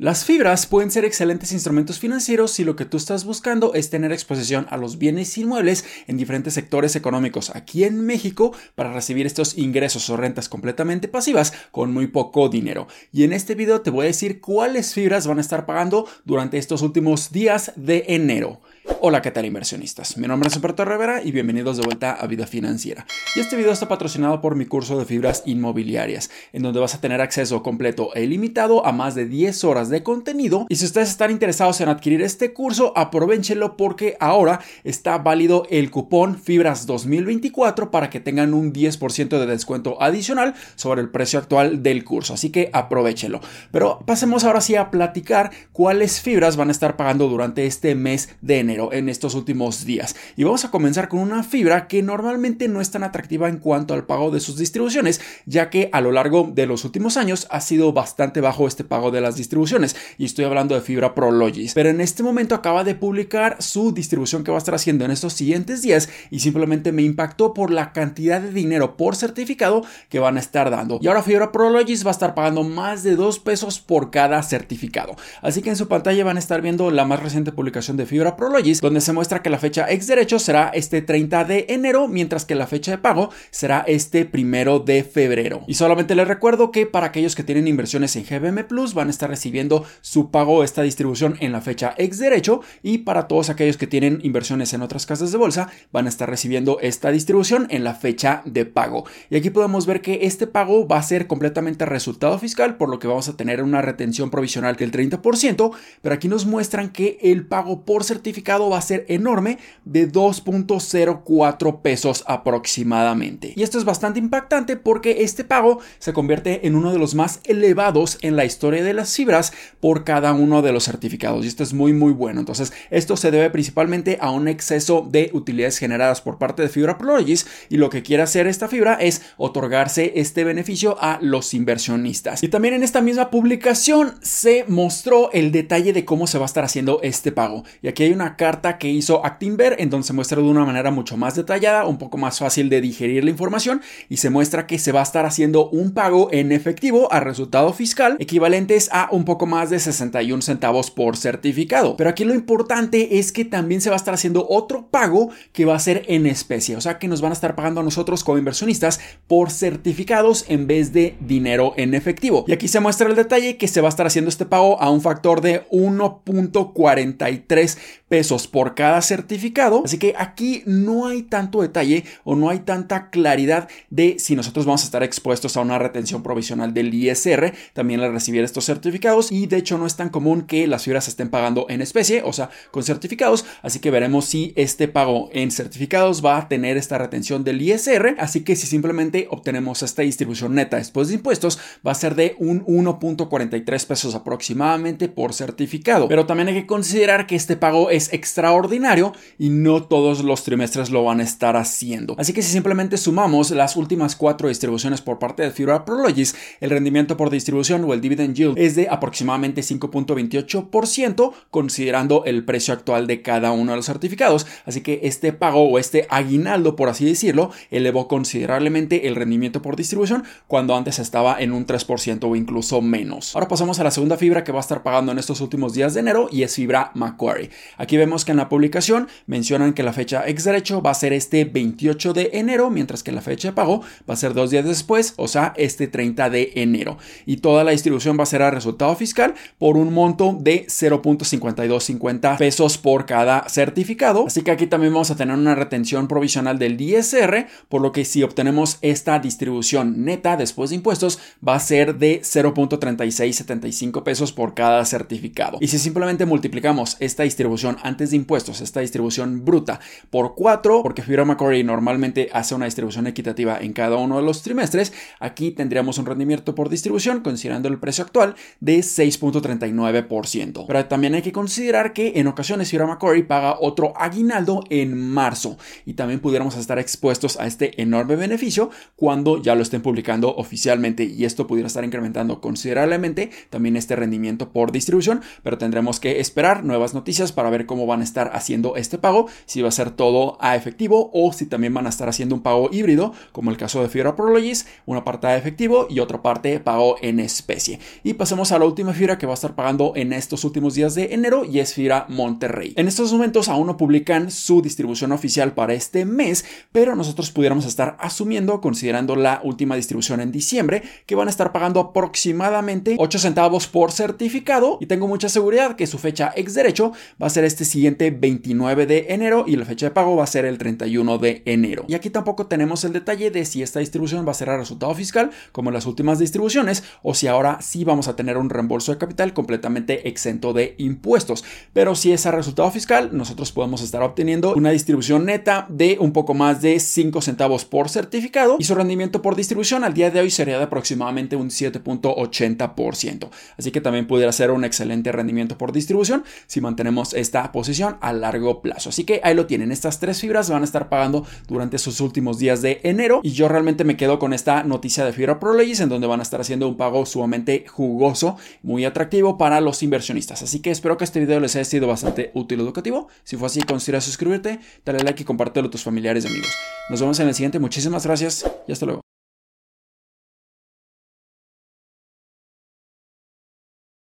Las fibras pueden ser excelentes instrumentos financieros si lo que tú estás buscando es tener exposición a los bienes inmuebles en diferentes sectores económicos aquí en México para recibir estos ingresos o rentas completamente pasivas con muy poco dinero. Y en este video te voy a decir cuáles fibras van a estar pagando durante estos últimos días de enero. Hola, ¿qué tal inversionistas? Mi nombre es Humberto Rivera y bienvenidos de vuelta a Vida Financiera. Y este video está patrocinado por mi curso de fibras inmobiliarias, en donde vas a tener acceso completo e ilimitado a más de 10 horas de contenido. Y si ustedes están interesados en adquirir este curso, aprovechenlo porque ahora está válido el cupón Fibras 2024 para que tengan un 10% de descuento adicional sobre el precio actual del curso. Así que aprovechenlo. Pero pasemos ahora sí a platicar cuáles fibras van a estar pagando durante este mes de enero en estos últimos días. Y vamos a comenzar con una fibra que normalmente no es tan atractiva en cuanto al pago de sus distribuciones, ya que a lo largo de los últimos años ha sido bastante bajo este pago de las distribuciones. Y estoy hablando de fibra Prologis. Pero en este momento acaba de publicar su distribución que va a estar haciendo en estos siguientes días y simplemente me impactó por la cantidad de dinero por certificado que van a estar dando. Y ahora Fibra Prologis va a estar pagando más de 2 pesos por cada certificado. Así que en su pantalla van a estar viendo la más reciente publicación de Fibra Prologis donde se muestra que la fecha ex derecho será este 30 de enero, mientras que la fecha de pago será este primero de febrero. Y solamente les recuerdo que para aquellos que tienen inversiones en GBM Plus van a estar recibiendo su pago, esta distribución en la fecha ex derecho, y para todos aquellos que tienen inversiones en otras casas de bolsa van a estar recibiendo esta distribución en la fecha de pago. Y aquí podemos ver que este pago va a ser completamente resultado fiscal, por lo que vamos a tener una retención provisional del 30%, pero aquí nos muestran que el pago por certificado va a ser enorme de 2.04 pesos aproximadamente. Y esto es bastante impactante porque este pago se convierte en uno de los más elevados en la historia de las fibras por cada uno de los certificados. Y esto es muy muy bueno. Entonces esto se debe principalmente a un exceso de utilidades generadas por parte de Fibra Prologis y lo que quiere hacer esta fibra es otorgarse este beneficio a los inversionistas. Y también en esta misma publicación se mostró el detalle de cómo se va a estar haciendo este pago. Y aquí hay una carta que hizo Actinver, en donde se muestra de una manera mucho más detallada, un poco más fácil de digerir la información y se muestra que se va a estar haciendo un pago en efectivo a resultado fiscal equivalentes a un poco más de 61 centavos por certificado. Pero aquí lo importante es que también se va a estar haciendo otro pago que va a ser en especie, o sea que nos van a estar pagando a nosotros como inversionistas por certificados en vez de dinero en efectivo. Y aquí se muestra el detalle que se va a estar haciendo este pago a un factor de 1.43 pesos por cada certificado. Así que aquí no hay tanto detalle o no hay tanta claridad de si nosotros vamos a estar expuestos a una retención provisional del ISR también al recibir estos certificados. Y de hecho no es tan común que las fibras estén pagando en especie, o sea, con certificados. Así que veremos si este pago en certificados va a tener esta retención del ISR. Así que si simplemente obtenemos esta distribución neta después de impuestos, va a ser de un 1.43 pesos aproximadamente por certificado. Pero también hay que considerar que este pago es extraordinario y no todos los trimestres lo van a estar haciendo. Así que si simplemente sumamos las últimas cuatro distribuciones por parte de Fibra Prologis, el rendimiento por distribución o el dividend yield es de aproximadamente 5.28% considerando el precio actual de cada uno de los certificados. Así que este pago o este aguinaldo, por así decirlo, elevó considerablemente el rendimiento por distribución cuando antes estaba en un 3% o incluso menos. Ahora pasamos a la segunda fibra que va a estar pagando en estos últimos días de enero y es fibra Macquarie. Aquí vemos que en la publicación mencionan que la fecha ex derecho va a ser este 28 de enero, mientras que la fecha de pago va a ser dos días después, o sea, este 30 de enero. Y toda la distribución va a ser a resultado fiscal por un monto de 0.5250 pesos por cada certificado. Así que aquí también vamos a tener una retención provisional del DSR, por lo que si obtenemos esta distribución neta después de impuestos, va a ser de 0.3675 pesos por cada certificado. Y si simplemente multiplicamos esta distribución antes de impuestos, esta distribución bruta, por 4, porque Fibra Macquarie normalmente hace una distribución equitativa en cada uno de los trimestres, aquí tendríamos un rendimiento por distribución, considerando el precio actual, de 6.39%. Pero también hay que considerar que en ocasiones Fibra Macquarie paga otro aguinaldo en marzo y también pudiéramos estar expuestos a este enorme beneficio cuando ya lo estén publicando oficialmente y esto pudiera estar incrementando considerablemente también este rendimiento por distribución, pero tendremos que esperar nuevas noticias para ver cómo van a estar haciendo este pago, si va a ser todo a efectivo o si también van a estar haciendo un pago híbrido, como el caso de Fibra Prologis, una parte a efectivo y otra parte pago en especie. Y pasemos a la última fibra que va a estar pagando en estos últimos días de enero y es Fibra Monterrey. En estos momentos aún no publican su distribución oficial para este mes, pero nosotros pudiéramos estar asumiendo, considerando la última distribución en diciembre, que van a estar pagando aproximadamente 8 centavos por certificado y tengo mucha seguridad que su fecha ex derecho va a ser este siguiente 29 de enero y la fecha de pago va a ser el 31 de enero. Y aquí tampoco tenemos el detalle de si esta distribución va a ser a resultado fiscal como las últimas distribuciones o si ahora sí vamos a tener un reembolso de capital completamente exento de impuestos. Pero si es a resultado fiscal, nosotros podemos estar obteniendo una distribución neta de un poco más de 5 centavos por certificado y su rendimiento por distribución al día de hoy sería de aproximadamente un 7.80%. Así que también pudiera ser un excelente rendimiento por distribución si mantenemos esta posición a largo plazo. Así que ahí lo tienen, estas tres fibras van a estar pagando durante sus últimos días de enero y yo realmente me quedo con esta noticia de Fibra ProLegis en donde van a estar haciendo un pago sumamente jugoso, muy atractivo para los inversionistas. Así que espero que este video les haya sido bastante útil y educativo. Si fue así, considera suscribirte, dale like y compártelo a tus familiares y amigos. Nos vemos en el siguiente, muchísimas gracias y hasta luego.